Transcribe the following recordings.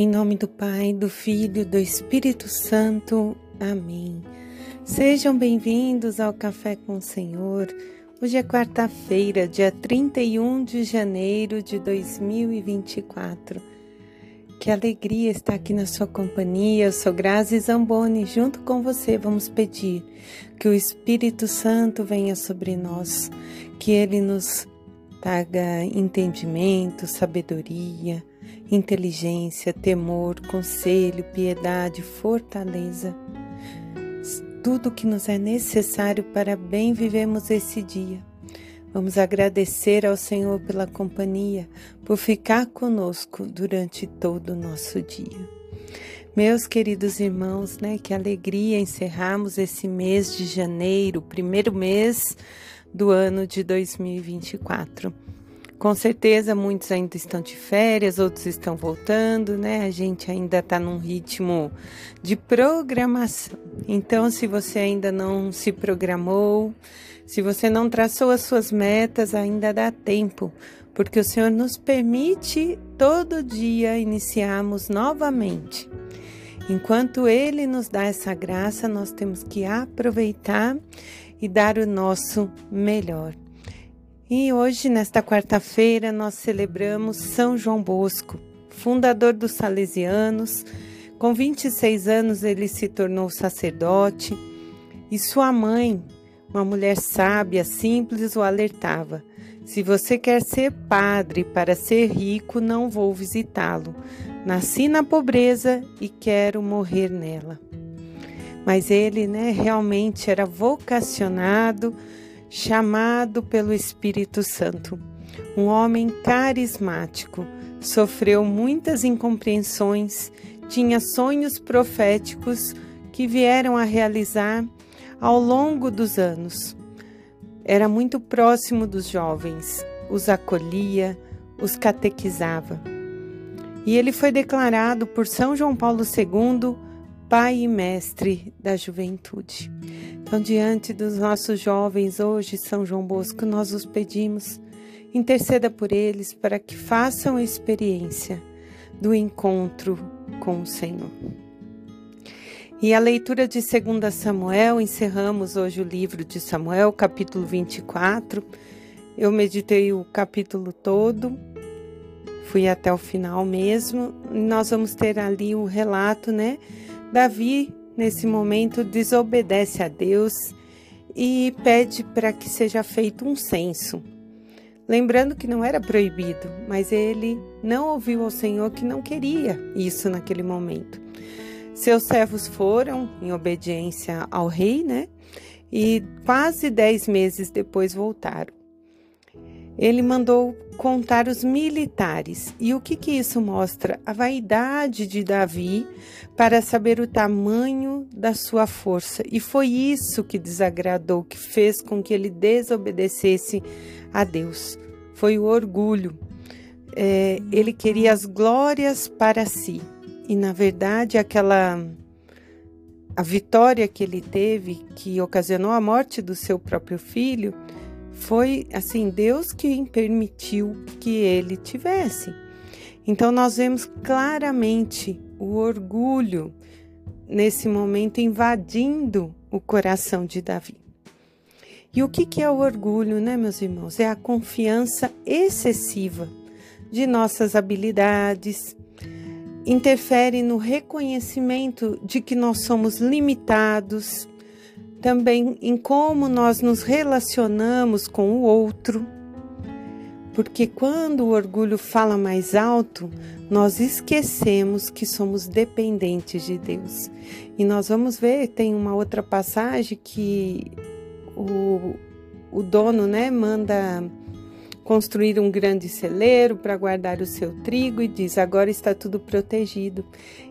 Em nome do Pai, do Filho, do Espírito Santo. Amém. Sejam bem-vindos ao Café com o Senhor. Hoje é quarta-feira, dia 31 de janeiro de 2024. Que alegria estar aqui na sua companhia. Eu sou Grazi Zamboni. Junto com você, vamos pedir que o Espírito Santo venha sobre nós, que ele nos traga entendimento, sabedoria, inteligência, temor, conselho, piedade, fortaleza. Tudo que nos é necessário para bem vivemos esse dia. Vamos agradecer ao Senhor pela companhia, por ficar conosco durante todo o nosso dia. Meus queridos irmãos, né, que alegria encerrarmos esse mês de janeiro, primeiro mês do ano de 2024. Com certeza, muitos ainda estão de férias, outros estão voltando, né? A gente ainda está num ritmo de programação. Então, se você ainda não se programou, se você não traçou as suas metas, ainda dá tempo, porque o Senhor nos permite todo dia iniciarmos novamente. Enquanto Ele nos dá essa graça, nós temos que aproveitar e dar o nosso melhor. E hoje, nesta quarta-feira, nós celebramos São João Bosco, fundador dos Salesianos. Com 26 anos, ele se tornou sacerdote e sua mãe, uma mulher sábia, simples, o alertava: Se você quer ser padre para ser rico, não vou visitá-lo. Nasci na pobreza e quero morrer nela. Mas ele, né, realmente era vocacionado chamado pelo Espírito Santo. Um homem carismático, sofreu muitas incompreensões, tinha sonhos proféticos que vieram a realizar ao longo dos anos. Era muito próximo dos jovens, os acolhia, os catequizava. E ele foi declarado por São João Paulo II pai e mestre da juventude. Então, diante dos nossos jovens hoje, São João Bosco, nós os pedimos, interceda por eles para que façam a experiência do encontro com o Senhor. E a leitura de 2 Samuel, encerramos hoje o livro de Samuel, capítulo 24. Eu meditei o capítulo todo, fui até o final mesmo. Nós vamos ter ali o relato, né? Davi nesse momento, desobedece a Deus e pede para que seja feito um censo. Lembrando que não era proibido, mas ele não ouviu ao Senhor que não queria isso naquele momento. Seus servos foram em obediência ao rei, né? E quase dez meses depois voltaram ele mandou contar os militares. E o que, que isso mostra? A vaidade de Davi para saber o tamanho da sua força. E foi isso que desagradou, que fez com que ele desobedecesse a Deus. Foi o orgulho. É, ele queria as glórias para si. E na verdade, aquela a vitória que ele teve, que ocasionou a morte do seu próprio filho, foi assim Deus que permitiu que ele tivesse. Então nós vemos claramente o orgulho nesse momento invadindo o coração de Davi. E o que, que é o orgulho, né, meus irmãos? É a confiança excessiva de nossas habilidades, interfere no reconhecimento de que nós somos limitados, também em como nós nos relacionamos com o outro. Porque quando o orgulho fala mais alto, nós esquecemos que somos dependentes de Deus. E nós vamos ver, tem uma outra passagem que o, o dono né, manda construir um grande celeiro para guardar o seu trigo e diz: agora está tudo protegido.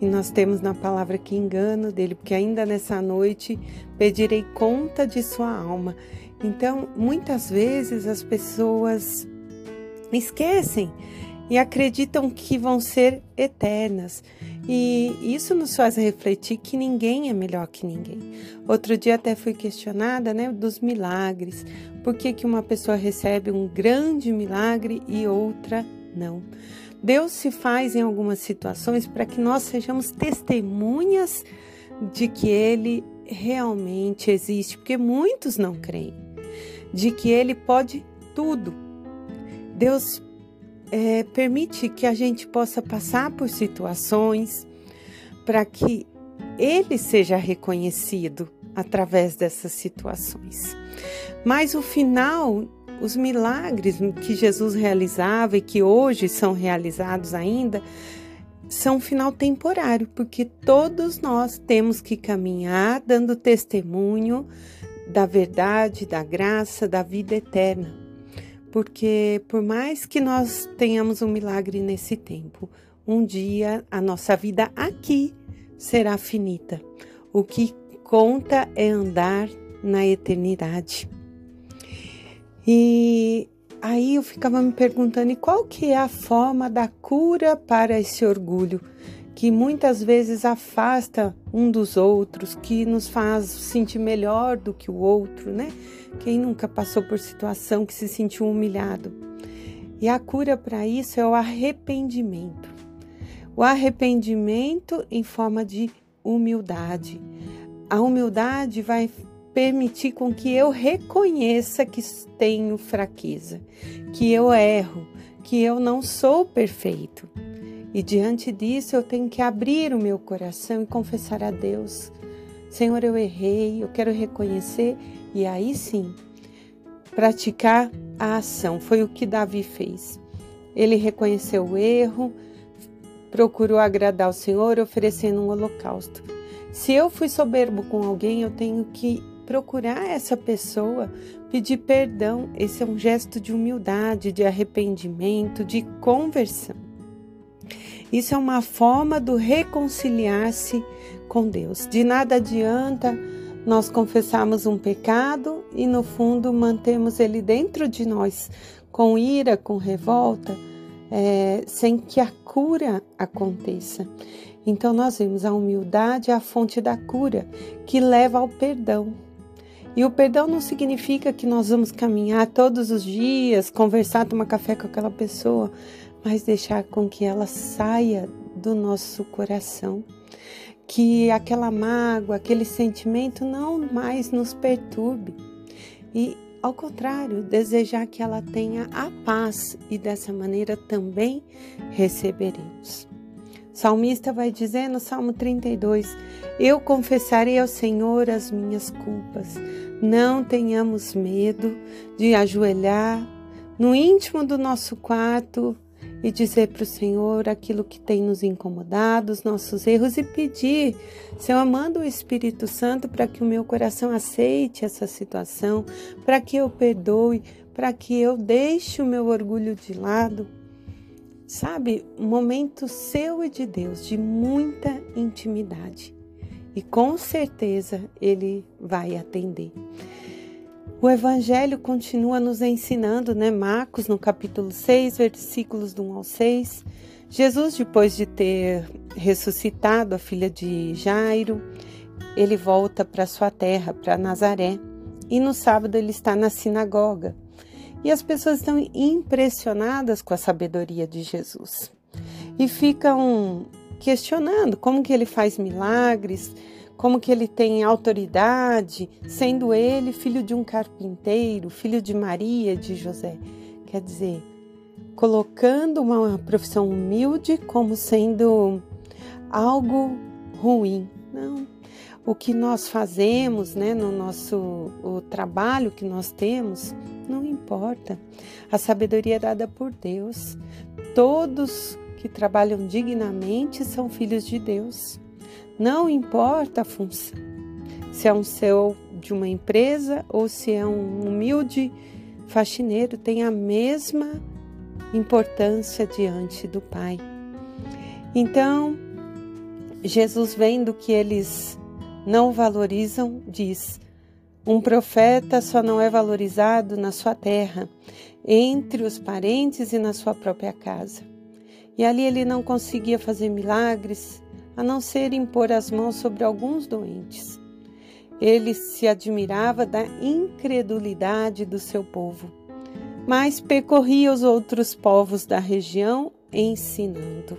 E nós temos na palavra que engano dele, porque ainda nessa noite pedirei conta de sua alma. Então, muitas vezes as pessoas esquecem e acreditam que vão ser eternas. E isso nos faz refletir que ninguém é melhor que ninguém. Outro dia até fui questionada, né, dos milagres. Por que, que uma pessoa recebe um grande milagre e outra Não. Deus se faz em algumas situações para que nós sejamos testemunhas de que Ele realmente existe, porque muitos não creem, de que Ele pode tudo. Deus é, permite que a gente possa passar por situações para que Ele seja reconhecido através dessas situações. Mas o final, os milagres que Jesus realizava e que hoje são realizados ainda, são um final temporário, porque todos nós temos que caminhar dando testemunho da verdade, da graça, da vida eterna. Porque por mais que nós tenhamos um milagre nesse tempo, um dia a nossa vida aqui será finita. O que conta é andar na eternidade. E aí eu ficava me perguntando, e qual que é a forma da cura para esse orgulho que muitas vezes afasta um dos outros, que nos faz sentir melhor do que o outro, né? Quem nunca passou por situação que se sentiu humilhado? E a cura para isso é o arrependimento. O arrependimento em forma de humildade a humildade vai permitir com que eu reconheça que tenho fraqueza, que eu erro, que eu não sou perfeito. E diante disso eu tenho que abrir o meu coração e confessar a Deus: Senhor, eu errei, eu quero reconhecer e aí sim praticar a ação. Foi o que Davi fez. Ele reconheceu o erro, procurou agradar o Senhor oferecendo um holocausto. Se eu fui soberbo com alguém, eu tenho que procurar essa pessoa, pedir perdão. Esse é um gesto de humildade, de arrependimento, de conversão. Isso é uma forma do reconciliar-se com Deus. De nada adianta nós confessarmos um pecado e, no fundo, mantemos ele dentro de nós, com ira, com revolta, é, sem que a cura aconteça. Então nós vemos a humildade a fonte da cura, que leva ao perdão. E o perdão não significa que nós vamos caminhar todos os dias, conversar, tomar café com aquela pessoa, mas deixar com que ela saia do nosso coração. Que aquela mágoa, aquele sentimento não mais nos perturbe. E, ao contrário, desejar que ela tenha a paz e dessa maneira também receberemos salmista vai dizer no Salmo 32: Eu confessarei ao Senhor as minhas culpas. Não tenhamos medo de ajoelhar no íntimo do nosso quarto e dizer para o Senhor aquilo que tem nos incomodado, os nossos erros e pedir, Senhor, manda o Espírito Santo para que o meu coração aceite essa situação, para que eu perdoe, para que eu deixe o meu orgulho de lado Sabe, um momento seu e de Deus, de muita intimidade. E com certeza ele vai atender. O Evangelho continua nos ensinando, né? Marcos, no capítulo 6, versículos do 1 ao 6. Jesus, depois de ter ressuscitado a filha de Jairo, ele volta para sua terra, para Nazaré. E no sábado ele está na sinagoga. E as pessoas estão impressionadas com a sabedoria de Jesus e ficam questionando como que ele faz milagres, como que ele tem autoridade, sendo ele filho de um carpinteiro, filho de Maria, de José. Quer dizer, colocando uma profissão humilde como sendo algo ruim. Não. O que nós fazemos, né, no nosso o trabalho que nós temos, não importa. A sabedoria é dada por Deus. Todos que trabalham dignamente são filhos de Deus. Não importa a função. Se é um CEO de uma empresa ou se é um humilde faxineiro, tem a mesma importância diante do Pai. Então, Jesus, vendo que eles não valorizam, diz: um profeta só não é valorizado na sua terra, entre os parentes e na sua própria casa. E ali ele não conseguia fazer milagres, a não ser impor as mãos sobre alguns doentes. Ele se admirava da incredulidade do seu povo. mas percorria os outros povos da região ensinando.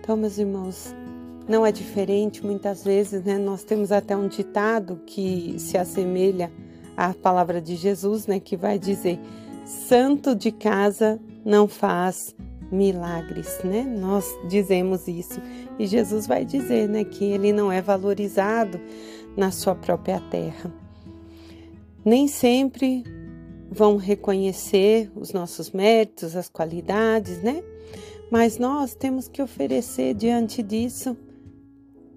Então, meus irmãos, não é diferente muitas vezes, né? Nós temos até um ditado que se assemelha à palavra de Jesus, né, que vai dizer: santo de casa não faz milagres, né? Nós dizemos isso. E Jesus vai dizer, né, que ele não é valorizado na sua própria terra. Nem sempre vão reconhecer os nossos méritos, as qualidades, né? Mas nós temos que oferecer diante disso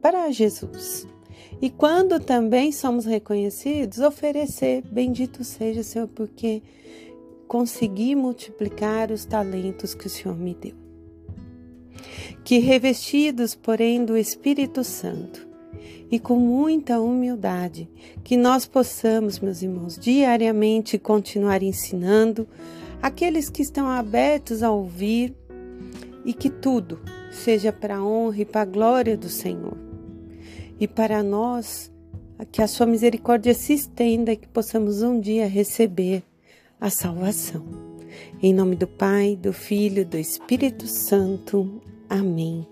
para Jesus. E quando também somos reconhecidos, oferecer, bendito seja, Senhor, porque consegui multiplicar os talentos que o Senhor me deu. Que revestidos, porém, do Espírito Santo e com muita humildade, que nós possamos, meus irmãos, diariamente continuar ensinando aqueles que estão abertos a ouvir e que tudo seja para a honra e para a glória do Senhor. E para nós, que a sua misericórdia se estenda e que possamos um dia receber a salvação. Em nome do Pai, do Filho, do Espírito Santo. Amém.